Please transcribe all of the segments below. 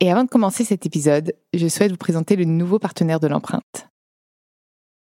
Et avant de commencer cet épisode, je souhaite vous présenter le nouveau partenaire de l'empreinte.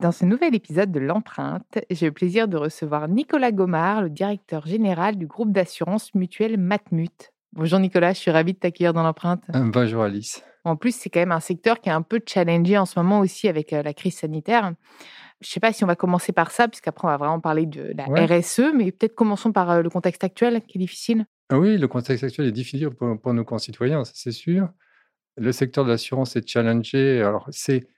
Dans ce nouvel épisode de l'empreinte, j'ai le plaisir de recevoir Nicolas Gomard, le directeur général du groupe d'assurance mutuelle Matmut. Bonjour Nicolas, je suis ravie de t'accueillir dans l'empreinte. Euh, bonjour Alice. En plus, c'est quand même un secteur qui est un peu challengé en ce moment aussi avec euh, la crise sanitaire. Je ne sais pas si on va commencer par ça, puisqu'après on va vraiment parler de la RSE, mais peut-être commençons par euh, le contexte actuel qui est difficile. Ah oui, le contexte actuel est difficile pour, pour nos concitoyens, c'est sûr. Le secteur de l'assurance est challengé. Alors, c'est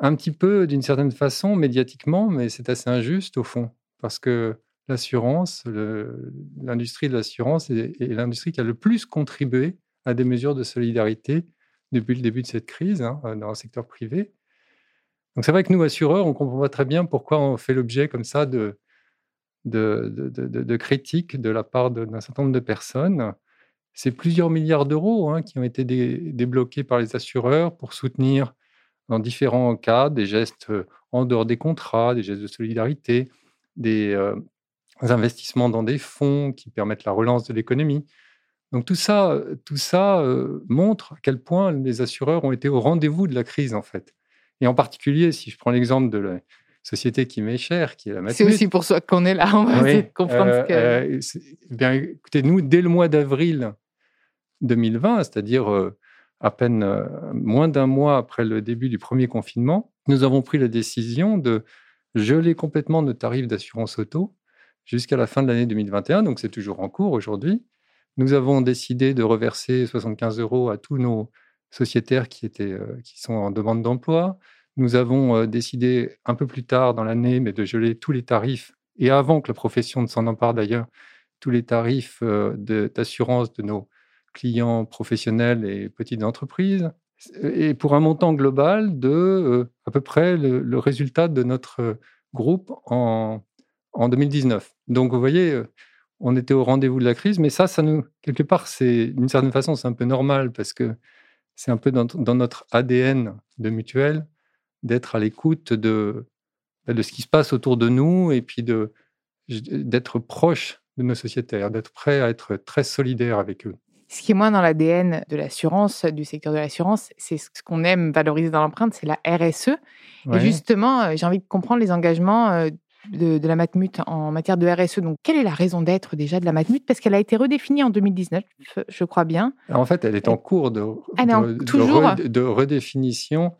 un petit peu, d'une certaine façon, médiatiquement, mais c'est assez injuste au fond, parce que l'assurance, l'industrie de l'assurance est, l'industrie qui a le plus contribué à des mesures de solidarité depuis le début de cette crise hein, dans le secteur privé. Donc c'est vrai que nous, assureurs, on comprend pas très bien pourquoi on fait l'objet comme ça de, de, de, critiques de la part d'un certain nombre de personnes. C'est plusieurs milliards d'euros hein, qui ont été débloqués par les assureurs pour soutenir dans différents cas, des gestes en dehors des contrats, des gestes de solidarité, des investissements dans des fonds qui permettent la relance de l'économie. Donc tout ça, tout ça montre à quel point les assureurs ont été au rendez-vous de la crise en fait. Et en particulier, si je prends l'exemple de la société qui m'est chère, qui est la Matmut. C'est aussi pour ça qu'on est là, on va essayer de comprendre que... Eh bien, écoutez, nous, dès le mois d'avril 2020, c'est-à-dire à peine euh, moins d'un mois après le début du premier confinement, nous avons pris la décision de geler complètement nos tarifs d'assurance auto jusqu'à la fin de l'année 2021. Donc, c'est toujours en cours aujourd'hui. Nous avons décidé de reverser 75 euros à tous nos sociétaires qui, étaient, euh, qui sont en demande d'emploi. Nous avons euh, décidé un peu plus tard dans l'année, mais de geler tous les tarifs, et avant que la profession ne s'en empare d'ailleurs, tous les tarifs d'assurance de, nos clients professionnels et petites entreprises, et pour un montant global de euh, à peu près le, résultat de notre groupe en, en 2019. Donc vous voyez, euh, on était au rendez-vous de la crise, mais ça, ça nous, quelque part, c'est d'une certaine façon, c'est un peu normal parce que c'est un peu dans, dans, notre ADN de mutuelle d'être à l'écoute de, de ce qui se passe autour de nous et puis d'être proche de nos sociétaires, d'être prêt à être très solidaire avec eux. Ce qui est moins dans l'ADN de l'assurance, du secteur de l'assurance, c'est ce qu'on aime valoriser dans l'empreinte, c'est la RSE. Et justement, euh, j'ai envie de comprendre les engagements euh, de, la Matmut en matière de RSE. Donc, quelle est la raison d'être déjà de la Matmut? Parce qu'elle a été redéfinie en 2019, je crois bien. En fait, elle est en cours de, de, redéfinition.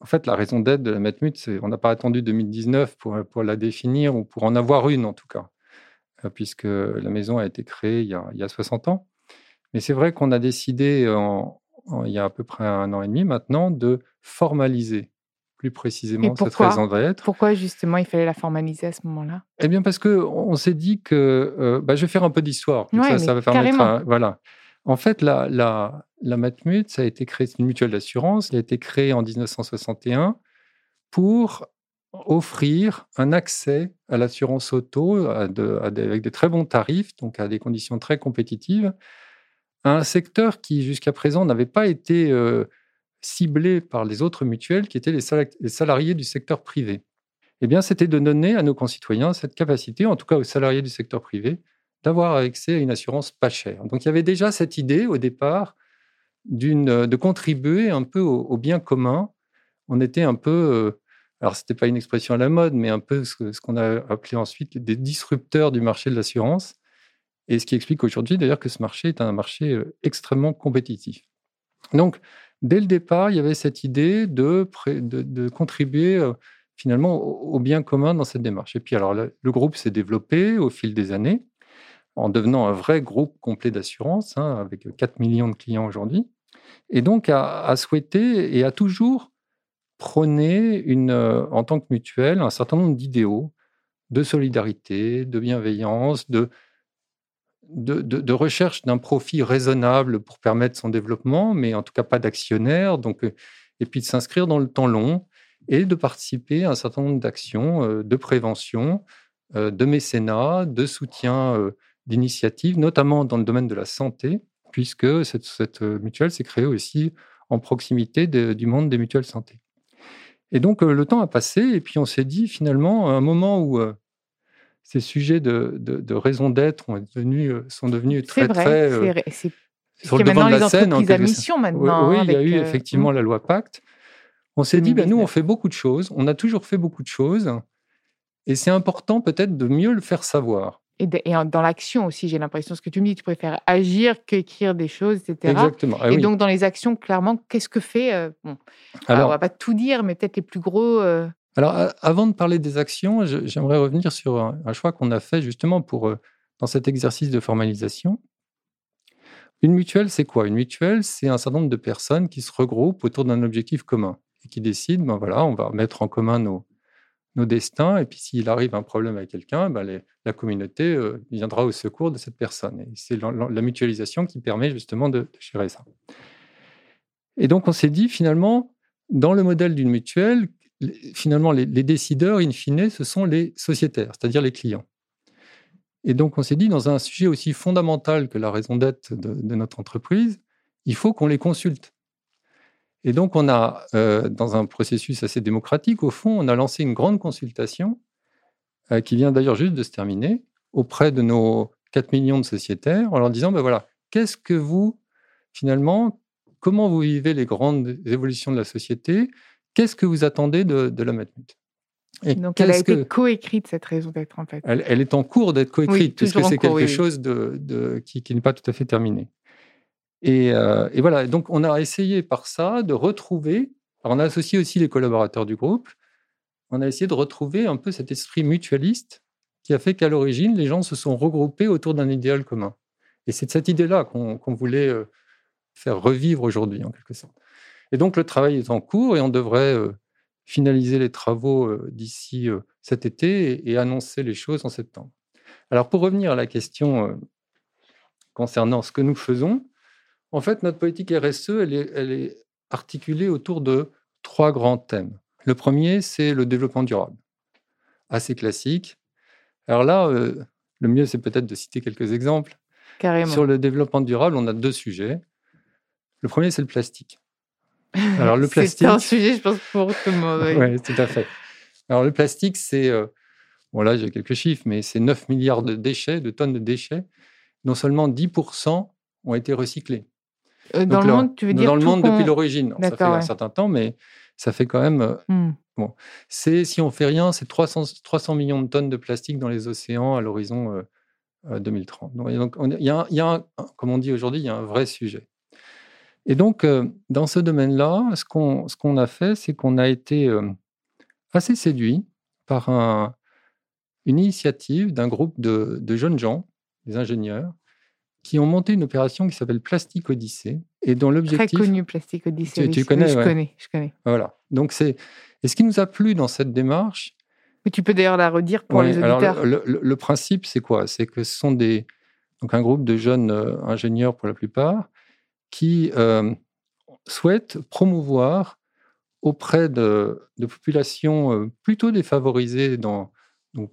En fait, la raison d'être de la Matmut, c'est on n'a pas attendu 2019 pour, pour la définir ou pour en avoir une en tout cas, euh, puisque la maison a été créée il y a, il y a 60 ans. Mais c'est vrai qu'on a décidé, il y a à peu près un an et demi maintenant, de formaliser plus précisément cette raison d'être. Pourquoi justement il fallait la formaliser à ce moment-là? Eh bien parce qu'on s'est dit que, euh, bah, je vais faire un peu d'histoire, ça, ça, va permettre, voilà. En fait, la, la, la Matmut, ça a été créé, c'est une mutuelle d'assurance, elle a été créée en 1961 pour offrir un accès à l'assurance auto avec de très bons tarifs, donc à des conditions très compétitives, un secteur qui jusqu'à présent n'avait pas été ciblés par les autres mutuelles qui étaient les salariés du secteur privé. Eh bien, c'était de donner à nos concitoyens cette capacité, en tout cas aux salariés du secteur privé, d'avoir accès à une assurance pas chère. Donc, il y avait déjà cette idée au départ de contribuer un peu au, bien commun. On était un peu, euh, alors ce n'était pas une expression à la mode, mais un peu ce, qu'on a appelé ensuite des disrupteurs du marché de l'assurance. Et ce qui explique aujourd'hui d'ailleurs que ce marché est un marché euh, extrêmement compétitif. Donc, dès le départ, il y avait cette idée de, contribuer euh, finalement au, bien commun dans cette démarche. Et puis, alors, le, groupe s'est développé au fil des années en devenant un vrai groupe complet d'assurance, hein, avec 4 millions de clients aujourd'hui. Et donc, a, souhaité et a toujours prôné, une, euh, en tant que mutuelle, un certain nombre d'idéaux de solidarité, de bienveillance, de, de, recherche d'un profit raisonnable pour permettre son développement, mais en tout cas pas d'actionnaire, donc, euh, et puis de s'inscrire dans le temps long et de participer à un certain nombre d'actions euh, de prévention, euh, de mécénat, de soutien d'initiatives, notamment dans le domaine de la santé, puisque cette, mutuelle s'est créée aussi en proximité du monde des mutuelles santé. Et donc le temps a passé, et puis on s'est dit finalement, à un moment où ces sujets de, de, raison d'être euh, sont devenus très, très euh, sur le devant de la scène. En mission maintenant. Oui, il y a eu euh, effectivement hmm. la loi Pacte. On s'est dit, ben, nous, on fait beaucoup de choses, on a toujours fait beaucoup de choses, et c'est important peut-être de mieux le faire savoir. Et, dans l'action aussi, j'ai l'impression, ce que tu me dis, tu préfères agir qu'écrire des choses, etc. Exactement. Ah et donc, dans les actions, clairement, qu'est-ce que fait bon, alors, on va pas tout dire, mais peut-être les plus gros. Alors, avant de parler des actions, j'aimerais revenir sur un, choix qu'on a fait justement pour, euh, dans cet exercice de formalisation. Une mutuelle, c'est quoi? Une mutuelle, c'est un certain nombre de personnes qui se regroupent autour d'un objectif commun et qui décident, ben voilà, on va mettre en commun nos, nos destins, et puis s'il arrive un problème avec quelqu'un, ben la communauté euh, viendra au secours de cette personne. Et c'est la, mutualisation qui permet justement de, de gérer ça. Et donc on s'est dit finalement, dans le modèle d'une mutuelle, finalement, les, décideurs, in fine, ce sont les sociétaires, c'est-à-dire les clients. Et donc, on s'est dit, dans un sujet aussi fondamental que la raison d'être de, notre entreprise, il faut qu'on les consulte. Et donc, on a, euh, dans un processus assez démocratique, au fond, on a lancé une grande consultation euh, qui vient d'ailleurs juste de se terminer auprès de nos 4 millions de sociétaires en leur disant, ben voilà, qu'est-ce que vous, finalement, comment vous vivez les grandes évolutions de la société Qu'est-ce que vous attendez de, la Matmut? Et Donc, elle a été coécrite, cette raison d'être, en fait. Elle, est en cours d'être coécrite, puisque c'est quelque chose de, qui, n'est pas tout à fait terminé. Euh, et, voilà, donc on a essayé par ça de retrouver, alors on a associé aussi les collaborateurs du groupe, on a essayé de retrouver un peu cet esprit mutualiste qui a fait qu'à l'origine, les gens se sont regroupés autour d'un idéal commun. Et c'est de cette idée-là qu'on voulait euh, faire revivre aujourd'hui, en quelque sorte. Et donc, le travail est en cours et on devrait euh, finaliser les travaux euh, d'ici euh, cet été et, annoncer les choses en septembre. Alors, pour revenir à la question concernant ce que nous faisons, en fait, notre politique RSE, elle est, elle est articulée autour de trois grands thèmes. Le premier, c'est le développement durable, assez classique. Alors là, le mieux, c'est peut-être de citer quelques exemples. Carrément. Sur le développement durable, on a deux sujets. Le premier, c'est le plastique. Alors le plastique. c'est un sujet, je pense, pour tout le monde. Oui, tout à fait. Alors le plastique, c'est. Euh, bon, là, j'ai quelques chiffres, mais c'est 9 milliards de déchets, de tonnes de déchets. Non seulement 10% ont été recyclés. Euh, dans le monde, tu veux dire Dans le monde depuis l'origine. Ça fait un certain temps, mais ça fait quand même. Euh, hmm. Bon, c'est si on fait rien, c'est 300, 300 millions de tonnes de plastique dans les océans à l'horizon 2030. Donc, il y a, y a comme on dit aujourd'hui, il y a un vrai sujet. Et donc, euh, dans ce domaine-là, ce qu'on ce qu'on a fait, c'est qu'on a été euh, assez séduit par un, une initiative d'un groupe de, de, jeunes gens, des ingénieurs, qui ont monté une opération qui s'appelle Plastique Odyssée, et dont l'objectif... Très connu, Plastique Odyssée. Tu, connais, Je connais, je connais. Voilà. Donc, c'est... Et ce qui nous a plu dans cette démarche... Mais tu peux d'ailleurs la redire pour les auditeurs. Alors, le, le, principe, c'est quoi? C'est que ce sont des... Donc, un groupe de jeunes euh, ingénieurs, pour la plupart, qui euh, souhaite promouvoir auprès de, populations euh, plutôt défavorisées dans,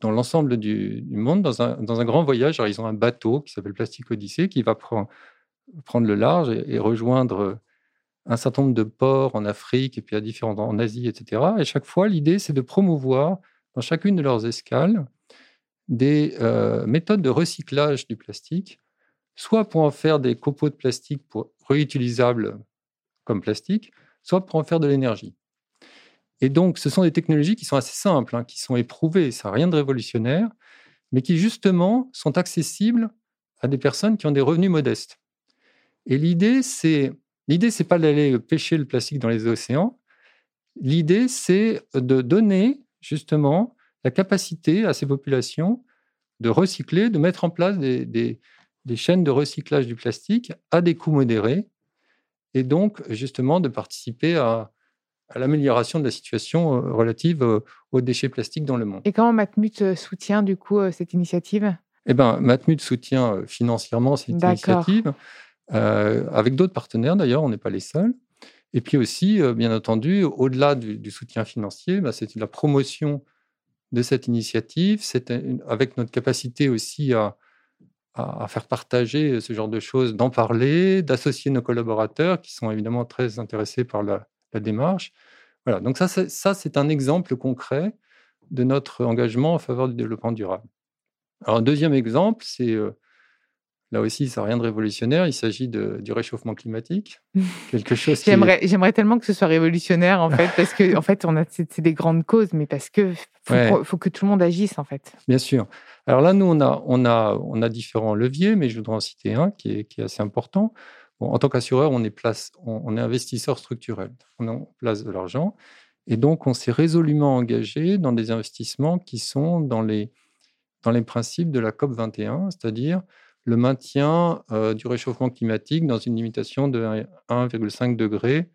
l'ensemble du, monde, dans un, grand voyage. Ils ont un bateau qui s'appelle Plastique Odyssée qui va prendre le large et, rejoindre un certain nombre de ports en Afrique et puis à différents en Asie, etc. Et chaque fois, l'idée, c'est de promouvoir dans chacune de leurs escales des euh, méthodes de recyclage du plastique, soit pour en faire des copeaux de plastique pour réutilisables comme plastique, soit pour en faire de l'énergie. Et donc, ce sont des technologies qui sont assez simples, hein, qui sont éprouvées, ça n'a rien de révolutionnaire, mais qui justement sont accessibles à des personnes qui ont des revenus modestes. Et l'idée, c'est l'idée, c'est pas d'aller pêcher le plastique dans les océans. L'idée, c'est de donner justement la capacité à ces populations de recycler, de mettre en place des, des, chaînes de recyclage du plastique à des coûts modérés, et donc justement de participer à, à l'amélioration de la situation euh, relative euh, aux déchets plastiques dans le monde. Et comment Matmut euh, soutient du coup cette initiative? Eh bien, Matmut soutient financièrement cette initiative, avec d'autres partenaires d'ailleurs, on n'est pas les seuls. Et puis aussi, bien entendu, au-delà du, soutien financier, bah, c'est la promotion de cette initiative, c'est avec notre capacité aussi à, à, faire partager ce genre de choses, d'en parler, d'associer nos collaborateurs qui sont évidemment très intéressés par la, démarche. Voilà, donc ça, ça c'est un exemple concret de notre engagement en faveur du développement durable. Alors, un deuxième exemple, c'est euh, là aussi, ça n'a rien de révolutionnaire. Il s'agit du réchauffement climatique. Quelque chose. J'aimerais, j'aimerais tellement que ce soit révolutionnaire, en fait, parce que, en fait, on a, c'est, des grandes causes, mais parce que faut, faut, que tout le monde agisse, en fait. Bien sûr. Alors là, nous, on a, on a, on a différents leviers, mais je voudrais en citer un qui est, qui est assez important en tant qu'assureur, on est, place, on, est investisseur structurel. On place de l'argent. Et donc, on s'est résolument engagé dans des investissements qui sont dans les, dans les principes de la COP 21, c'est-à-dire le maintien euh, du réchauffement climatique dans une limitation de 1,5 degré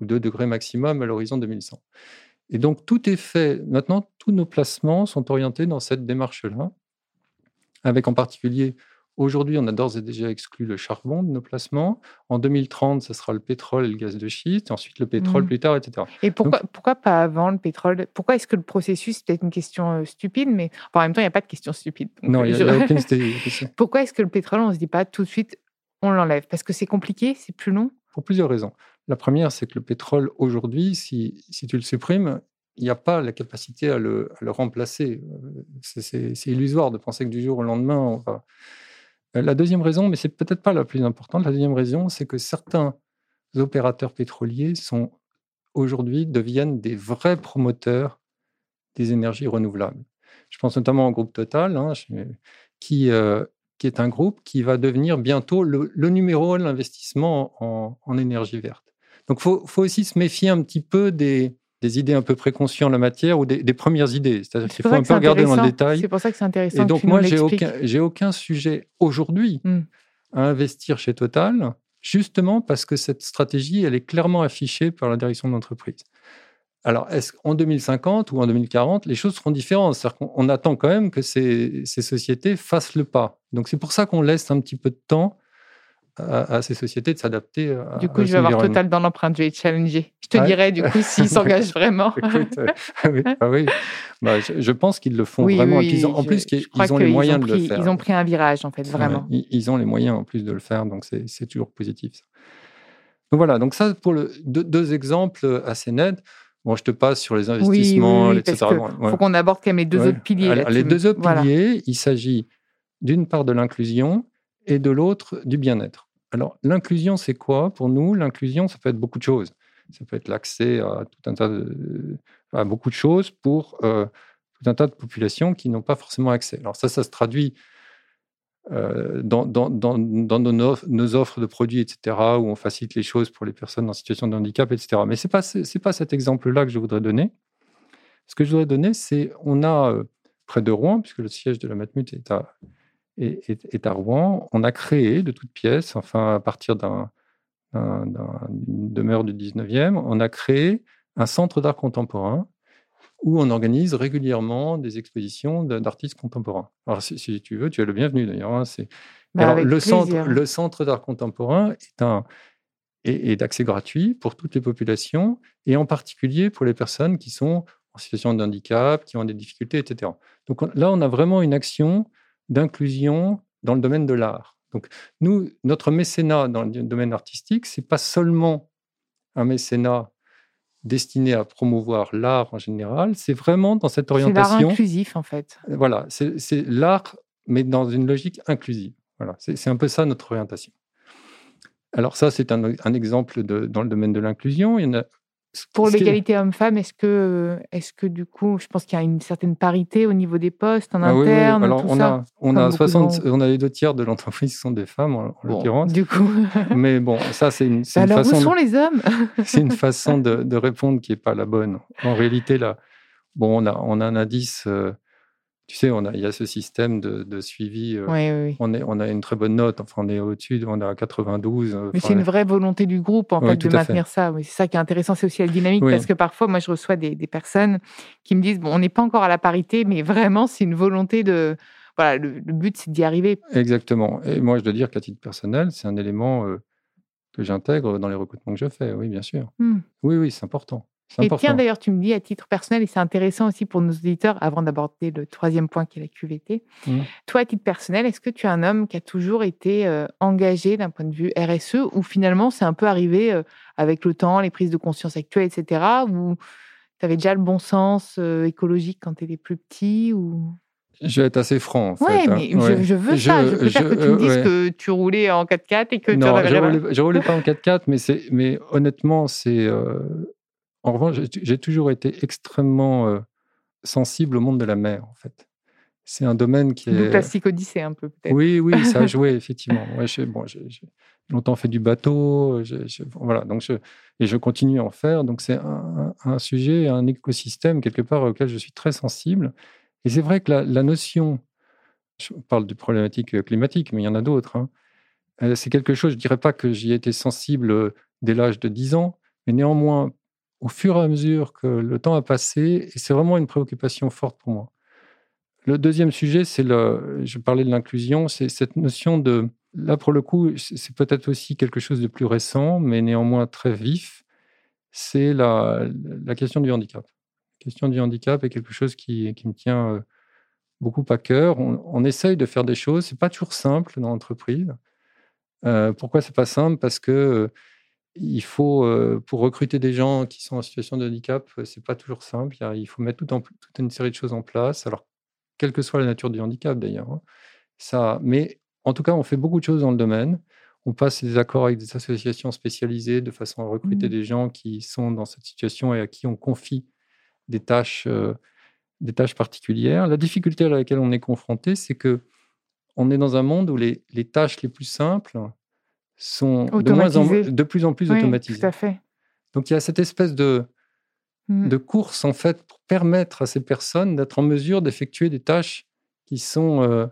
ou 2 degrés maximum à l'horizon 2100. Et donc, tout est fait. Maintenant, tous nos placements sont orientés dans cette démarche-là, avec en particulier Aujourd'hui, on a d'ores et déjà exclu le charbon de nos placements. En 2030, ce sera le pétrole et le gaz de schiste, ensuite le pétrole mmh. plus tard, etc. Et pourquoi, pourquoi pas avant le pétrole? Pourquoi est-ce que le processus, c'est peut-être une question euh, stupide, mais en même temps, il n'y a pas de question stupide. non, il n'y a, aucune question. pourquoi est-ce que le pétrole, on ne se dit pas tout de suite, on l'enlève? Parce que c'est compliqué, c'est plus long? Pour plusieurs raisons. La première, c'est que le pétrole, aujourd'hui, si, si tu le supprimes, il n'y a pas la capacité à le, à le remplacer. Euh, c'est illusoire de penser que du jour au lendemain, on va euh, la deuxième raison, mais c'est peut-être pas la plus importante, la deuxième raison, c'est que certains opérateurs pétroliers sont aujourd'hui deviennent des vrais promoteurs des énergies renouvelables. Je pense notamment au groupe Total, hein, qui, euh, qui est un groupe qui va devenir bientôt le, numéro de l'investissement en, énergie verte. Donc, il faut, aussi se méfier un petit peu des, des idées un peu préconçues en la matière ou des, premières idées. C'est-à-dire qu'il faut un peu regarder dans le détail. C'est pour ça que c'est intéressant. Et donc, moi, j'ai aucun, aucun sujet aujourd'hui hmm. à investir chez Total, justement parce que cette stratégie, elle est clairement affichée par la direction de l'entreprise. Alors, est-ce qu'en 2050 ou en 2040, les choses seront différentes? C'est-à-dire qu'on attend quand même que ces, ces sociétés fassent le pas. Donc, c'est pour ça qu'on laisse un petit peu de temps à, ces sociétés de s'adapter. Du coup, je vais avoir Total dans l'empreinte, je vais être challengé. Je te dirai du coup s'ils s'engagent vraiment. Euh, oui, ah oui. Bah, je, pense qu'ils le font vraiment. en plus, ils ont les moyens de le faire. Ils ont pris un virage, en fait, vraiment. ils, ont les moyens en plus de le faire, donc c'est toujours positif. Donc voilà, donc ça pour le, deux, exemples assez nets. Bon, je te passe sur les investissements, etc. Il faut qu'on aborde quand même les deux autres piliers. les deux autres piliers, il s'agit d'une part de l'inclusion et de l'autre du bien-être. Alors, l'inclusion, c'est quoi? Pour nous L'inclusion, ça peut être beaucoup de choses. Ça peut être l'accès à tout un tas de, à beaucoup de choses pour euh, tout un tas de populations qui n'ont pas forcément accès. Alors ça, ça se traduit euh, dans, dans, dans, nos, offres de produits, etc., où on facilite les choses pour les personnes en situation de handicap, etc. Mais ce n'est pas, pas cet exemple-là que je voudrais donner. Ce que je voudrais donner, c'est on a euh, près de Rouen, puisque le siège de la Matmut est à, est, à Rouen. On a créé de toutes pièces, enfin à partir d'une demeure du 19e, on a créé un centre d'art contemporain où on organise régulièrement des expositions d'artistes contemporains. Alors, si, tu veux, tu es le bienvenu d'ailleurs. Hein, bah, le, centre, le centre d'art contemporain est, un, est, d'accès gratuit pour toutes les populations et en particulier pour les personnes qui sont en situation de handicap, qui ont des difficultés, etc. Donc là, on a vraiment une action d'inclusion dans le domaine de l'art. Donc, nous, notre mécénat dans le domaine artistique, c'est pas seulement un mécénat destiné à promouvoir l'art en général, c'est vraiment dans cette C'est l'art orientation. inclusif, en fait. Voilà, c'est l'art, mais dans une logique inclusive. Voilà, c'est c'est un peu ça notre orientation. Alors ça, c'est un, un exemple de- dans le domaine de l'inclusion. Il y en a. Pour est- l'égalité homme-femme, est-ce que, est-ce que du coup, je pense qu'il y a une certaine parité au niveau des postes en Ah oui, oui, interne, Alors tout on ça a, on a beaucoup de 60, gens. on a les deux tiers de l'entreprise qui sont des femmes en, en Bon, l'occurrence. du coup, Mais bon, ça c'est une, c'est une alors où façon. de- sont les hommes? c'est une façon de, de répondre qui n'est pas la bonne. En réalité, là, bon, on a, on a un indice, euh, tu sais, on a, il y a ce système de, de suivi. euh, Oui, oui, oui. on, est, on a une très bonne note, enfin, on est au-dessus, on a 92. euh, Mais c'est une vraie volonté du groupe, en Oui, fait, de à fait. maintenir ça. C'est ça qui est intéressant, c'est aussi la dynamique, parce que parfois, moi, je reçois des, des personnes qui me disent, bon, on n'est pas encore à la parité, mais vraiment, c'est une volonté de... Voilà, le, le but, c'est d'y arriver. Exactement. Et moi, je dois dire qu'à titre personnel, c'est un élément euh, que j'intègre dans les recrutements que je fais. Oui, bien sûr. Hmm. Oui, oui, c'est important. Et tiens, d'ailleurs, tu me dis à titre personnel, et c'est intéressant aussi pour nos auditeurs, avant d'aborder le troisième point qui est la QVT. Mhm. Toi, à titre personnel, est-ce que tu es un homme qui a toujours été euh, engagé d'un point de vue RSE, ou finalement c'est un peu arrivé euh, avec le temps, les prises de conscience actuelles, etc., ou tu avais déjà le bon sens euh, écologique quand tu étais plus petit ou... Je vais être assez franc, en Ouais, fait. hein. mais je- Ouais. je, veux ça. Je préfère je- que tu me dises ouais. que tu roulais en 4x4 et que tu en non, avais je roulais, je roulais pas en 4x4, mais, mais honnêtement, c'est. euh, en revanche, j'ai- toujours été extrêmement euh, sensible au monde de la mer, en fait. C'est un domaine qui est. Plastique Odyssée, un peu, peut-être. Oui, oui, ça a joué, effectivement. Ouais, j'ai, bon, longtemps fait du bateau, voilà, donc je, et je continue à en faire. Donc c'est un, sujet, un écosystème, quelque part, auquel je suis très sensible. Et c'est vrai que la, la notion, je parle de problématiques climatiques, mais il y en a d'autres, hein, euh, c'est quelque chose, je ne dirais pas que j'y ai été sensible euh, dès l'âge de 10 ans, mais néanmoins, au fur et à mesure que le temps a passé, et c'est vraiment une préoccupation forte pour moi. Le deuxième sujet, c'est le, je parlais de l'inclusion, c'est cette notion de, là pour le coup, c'est peut-être aussi quelque chose de plus récent, mais néanmoins très vif, c'est la, la question du handicap. La question du handicap est quelque chose qui, qui me tient euh, beaucoup à cœur. On, on essaye de faire des choses, c'est pas toujours simple dans l'entreprise. Euh, pourquoi c'est pas simple? Parce que euh, il faut, euh, pour recruter des gens qui sont en situation de handicap, euh, c'est pas toujours simple. Il, faut mettre tout en- toute une série de choses en place. Alors, quelle que soit la nature du handicap d'ailleurs. hein. Ça, mais en tout cas, on fait beaucoup de choses dans le domaine. On passe des accords avec des associations spécialisées de façon à recruter Mhm. des gens qui sont dans cette situation et à qui on confie des tâches, euh, des tâches particulières. La difficulté à laquelle on est confronté, c'est que on est dans un monde où les, les tâches les plus simples sont de, moins en, Automatisées. de plus en plus Oui, automatisées. tout à fait. Donc il y a cette espèce de, Mm. de course en fait pour permettre à ces personnes d'être en mesure d'effectuer des tâches qui sont euh,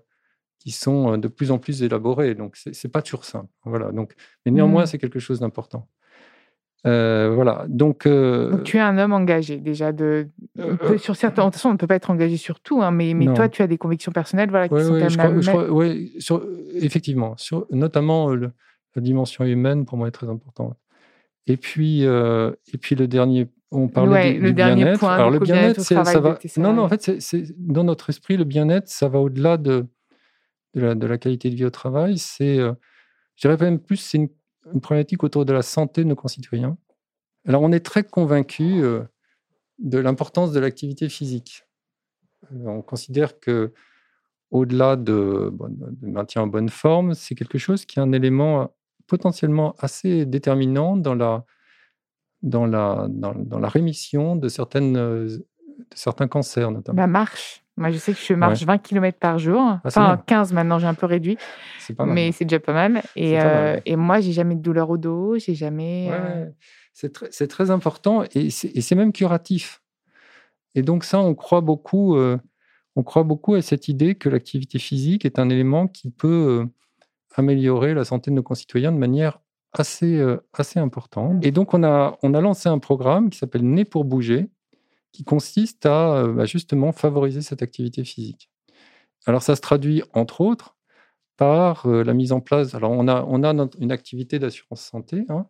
qui sont euh, de plus en plus élaborées. Donc c'est c'est pas toujours simple. Voilà. Donc mais néanmoins Mm. c'est quelque chose d'important. Euh, voilà. Donc, euh, Donc, tu es un homme engagé, déjà. De... peut- sur certains... De toute façon, on ne peut pas être engagé sur tout, hein, mais, mais Non. toi, tu as des convictions personnelles voilà, qui ouais, sont ouais, quand même sur- effectivement, sur, notamment le- la dimension humaine pour moi est très importante. Et puis, euh, et puis le dernier, on parlait Ouais, du, le du dernier bien-être. point, Alors le bien-être c'est- ça va. Non, non, en fait, c'est- c'est- dans notre esprit, le bien-être, ça va au-delà de, de, la, de la qualité de vie au travail. C'est, euh, je dirais même plus, c'est une, une problématique autour de la santé de nos concitoyens. Alors, on est très convaincu euh, de l'importance de l'activité physique. On considère que au-delà de, bon, de maintien en bonne forme, c'est quelque chose qui est un élément potentiellement assez déterminant dans la, dans la, dans, dans la rémission de, certaines, de certains cancers, notamment. La marche. Moi, je sais que je marche 20 km par jour. Ah, enfin, bien. 15 maintenant, j'ai un peu réduit. C'est pas mal. mais c'est déjà pas mal. Et, pas mal, euh, ouais. et moi, j'ai jamais de douleur au dos. J'ai jamais. Ouais, euh, ouais. C'est très, important et c'est et c'est même curatif. Et donc ça, on croit beaucoup, euh, on croit beaucoup à cette idée que l'activité physique est un élément qui peut euh, améliorer la santé de nos concitoyens de manière assez, euh, assez importante. Et donc on a, on a lancé un programme qui s'appelle Né pour bouger, qui consiste à euh, bah, justement favoriser cette activité physique. Alors ça se traduit entre autres par euh, la mise en place. Alors on a, on a une activité d'assurance santé. hein,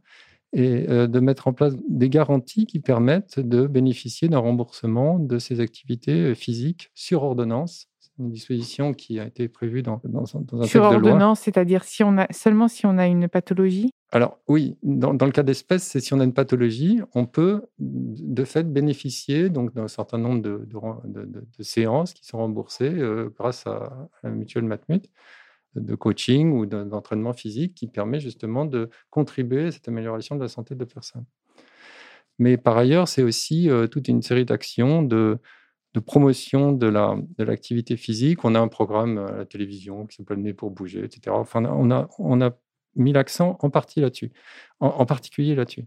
et de mettre en place des garanties qui permettent de bénéficier d'un remboursement de ces activités physiques sur ordonnance. Une disposition qui a été prévue dans, dans, un Sur texte de loi. ordonnance, c'est-à-dire si on a, seulement si on a une pathologie? Alors oui, dans, dans le cas d'espèce, c'est si on a une pathologie, on peut de fait bénéficier donc d'un certain nombre de, de, de- de- de séances qui sont remboursées euh, grâce à, à la mutuelle Matmut de coaching ou de- d'entraînement physique qui permet justement de contribuer à cette amélioration de la santé de la personne. Mais par ailleurs, c'est aussi euh, toute une série d'actions de, de promotion de la- de l'activité physique. On a un programme à la télévision qui s'appelle Né pour bouger, etc. Enfin, on a, on a mis l'accent en partie là-dessus, en, particulier là-dessus.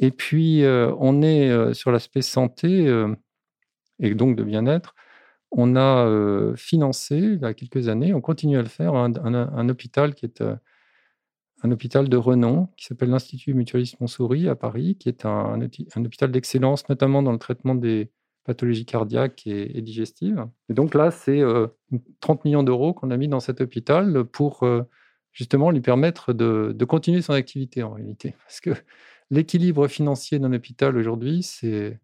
Et puis, euh, on est euh, sur l'aspect santé euh, et donc de bien-être. On a euh, financé, il y a quelques années, on continue à le faire, un, un- hôpital qui est euh, un hôpital de renom qui s'appelle l'Institut Mutualiste Montsouris à Paris, qui est un, un hôpital d'excellence, notamment dans le traitement des pathologies cardiaques et, et digestives. Et donc là, c'est euh, 30 millions d'euros qu'on a mis dans cet hôpital pour euh, justement lui permettre de, de continuer son activité en réalité. Parce que l'équilibre financier d'un hôpital aujourd'hui, c'est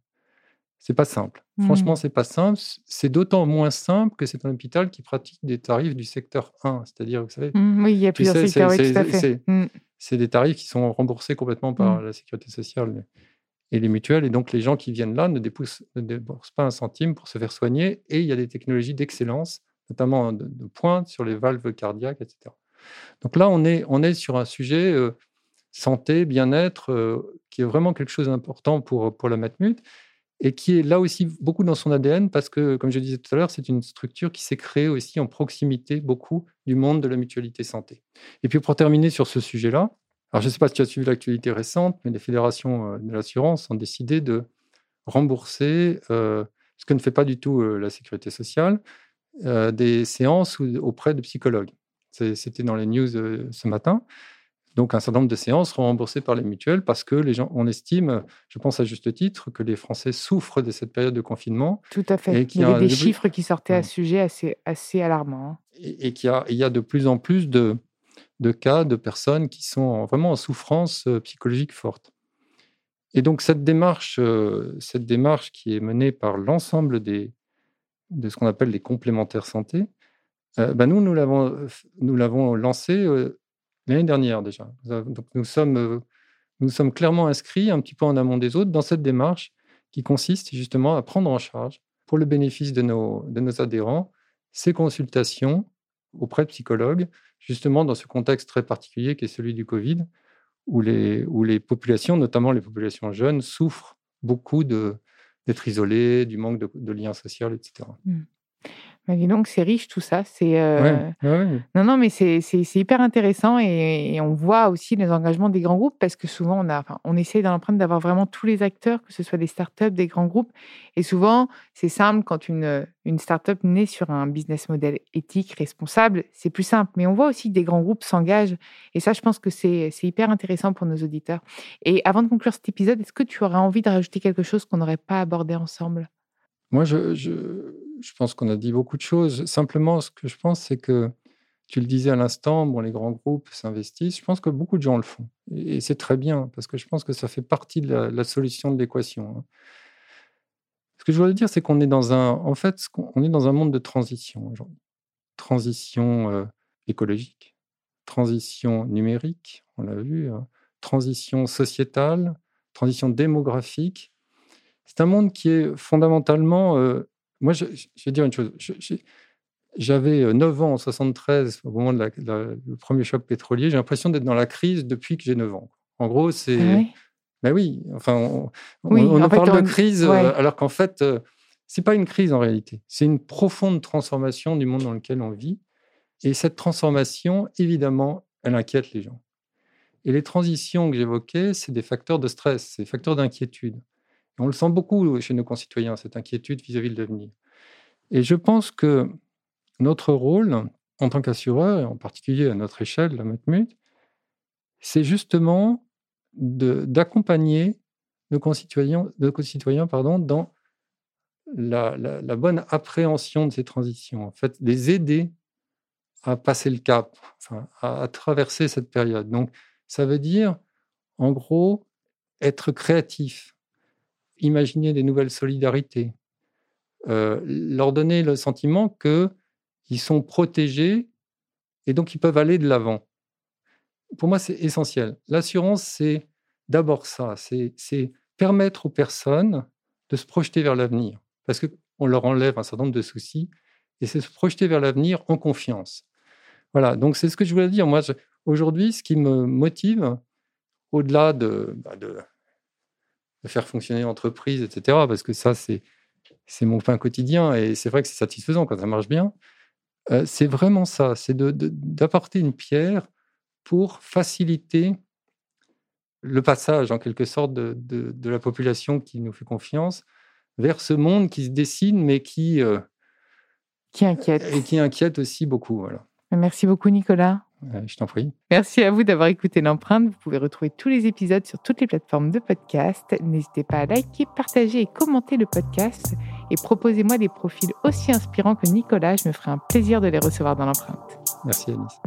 c'est pas simple. Franchement, Mm. c'est pas simple. C'est d'autant moins simple que c'est un hôpital qui pratique des tarifs du secteur 1, c'est-à-dire, vous savez, Mm, Oui, il y a plusieurs secteurs, oui, tout à c'est- fait. c'est- c'est des tarifs qui sont remboursés complètement par Mm. la sécurité sociale et les mutuelles. Et donc, les gens qui viennent là ne, dépoussent- ne déboursent pas un centime pour se faire soigner. Et il y a des technologies d'excellence, notamment de, de pointe sur les valves cardiaques, etc. Donc là, on est, on est sur un sujet euh, santé, bien-être, euh, qui est vraiment quelque chose d'important pour, pour la Matmut et qui est là aussi beaucoup dans son ADN parce que, comme je disais tout à l'heure, c'est une structure qui s'est créée aussi en proximité beaucoup du monde de la mutualité santé. Et puis pour terminer sur ce sujet-là, alors je ne sais pas si tu as suivi l'actualité récente, mais les fédérations euh, de l'assurance ont décidé de rembourser, euh, ce que ne fait pas du tout euh, la sécurité sociale, euh, des séances auprès de psychologues. C'était dans les news ce matin. Donc, un certain nombre de séances seront remboursées par les mutuelles parce que les gens, on estime, je pense à juste titre, que les Français souffrent de cette période de confinement Tout à fait. Et Il qu'il y avait des chiffres qui sortaient à Ouais. ce sujet assez, assez alarmants. hein. et, et qu'il y a de plus en plus de, de cas de personnes qui sont en- vraiment en souffrance euh, psychologique forte. Et donc, cette démarche, euh, cette démarche qui est menée par l'ensemble des, de ce qu'on appelle les complémentaires santé, ben nous, nous l'avons, nous l'avons l'année dernière déjà. Donc, nous sommes, nous sommes clairement inscrits un petit peu en amont des autres dans cette démarche qui consiste justement à prendre en charge, pour le bénéfice de nos, de nos adhérents, ces consultations auprès de psychologues, justement dans ce contexte très particulier qui est celui du Covid, où les, où les populations, notamment les populations jeunes, souffrent beaucoup d'être isolées, du manque de liens sociaux, etc. Mais dis donc, c'est riche tout ça. C'est euh, Ouais, ouais. non, non, mais c'est hyper intéressant et, et on voit aussi les engagements des grands groupes parce que souvent on a, enfin, on essaye dans l'empreinte d'avoir vraiment tous les acteurs, que ce soit des startups, des grands groupes, et souvent c'est simple quand une une startup naît sur un business model éthique, responsable, c'est plus simple. Mais on voit aussi que des grands groupes s'engagent et ça, je pense que c'est c'est hyper intéressant pour nos auditeurs. Et avant de conclure cet épisode, est-ce que tu aurais envie de rajouter quelque chose qu'on n'aurait pas abordé ensemble? Moi, je, je, je pense qu'on a dit beaucoup de choses. Simplement, ce que je pense, c'est que tu le disais à l'instant, bon, les grands groupes s'investissent. Je pense que beaucoup de gens le font. Et, c'est très bien, parce que je pense que ça fait partie de la, solution de l'équation. hein. Ce que je voulais dire, c'est qu'on est dans un, en fait, on est dans un monde de transition aujourd'hui. Transition euh, écologique, transition numérique, on l'a vu, hein, transition sociétale, transition démographique. C'est un monde qui est fondamentalement. euh, moi, je, vais dire une chose. J'avais euh, 9 ans en 73, au moment du premier choc pétrolier. J'ai l'impression d'être dans la crise depuis que j'ai 9 ans. En gros, c'est. Ah Ben oui, enfin, on, Oui, on, on en en fait, parle de crise, ouais. euh, alors qu'en fait, euh, c'est pas une crise en réalité. C'est une profonde transformation du monde dans lequel on vit. Et cette transformation, évidemment, elle inquiète les gens. Et les transitions que j'évoquais, c'est des facteurs de stress, c'est des facteurs d'inquiétude. On le sent beaucoup chez nos concitoyens, cette inquiétude vis-à-vis de l'avenir. Et je pense que notre rôle, en tant qu'assureur, et en particulier à notre échelle, la Matmut, c'est justement d'accompagner nos concitoyens, nos concitoyens pardon, dans la, bonne appréhension de ces transitions, en fait, les aider à passer le cap, à traverser cette période. Donc, ça veut dire, en gros, être créatif, imaginer des nouvelles solidarités, euh, leur donner le sentiment que ils sont protégés et donc ils peuvent aller de l'avant. Pour moi, c'est essentiel. L'assurance, c'est d'abord ça, c'est permettre aux personnes de se projeter vers l'avenir, parce qu'on leur enlève un certain nombre de soucis, et c'est se projeter vers l'avenir en confiance. Voilà, donc c'est ce que je voulais dire. Moi, aujourd'hui, ce qui me motive, au-delà de, bah, de, faire fonctionner l'entreprise, etc., parce que ça, c'est, c'est mon pain quotidien, et c'est vrai que c'est satisfaisant quand ça marche bien, euh, c'est vraiment ça, c'est d'apporter une pierre pour faciliter le passage, en quelque sorte, de, de, la population qui nous fait confiance vers ce monde qui se dessine, mais qui... Euh, qui inquiète. Et qui inquiète aussi beaucoup. Voilà. Merci beaucoup, Nicolas. Je t'en prie. Merci à vous d'avoir écouté l'empreinte. Vous pouvez retrouver tous les épisodes sur toutes les plateformes de podcast. N'hésitez pas à liker, partager et commenter le podcast. Et proposez-moi des profils aussi inspirants que Nicolas. Je me ferai un plaisir de les recevoir dans l'empreinte. Merci, Alice.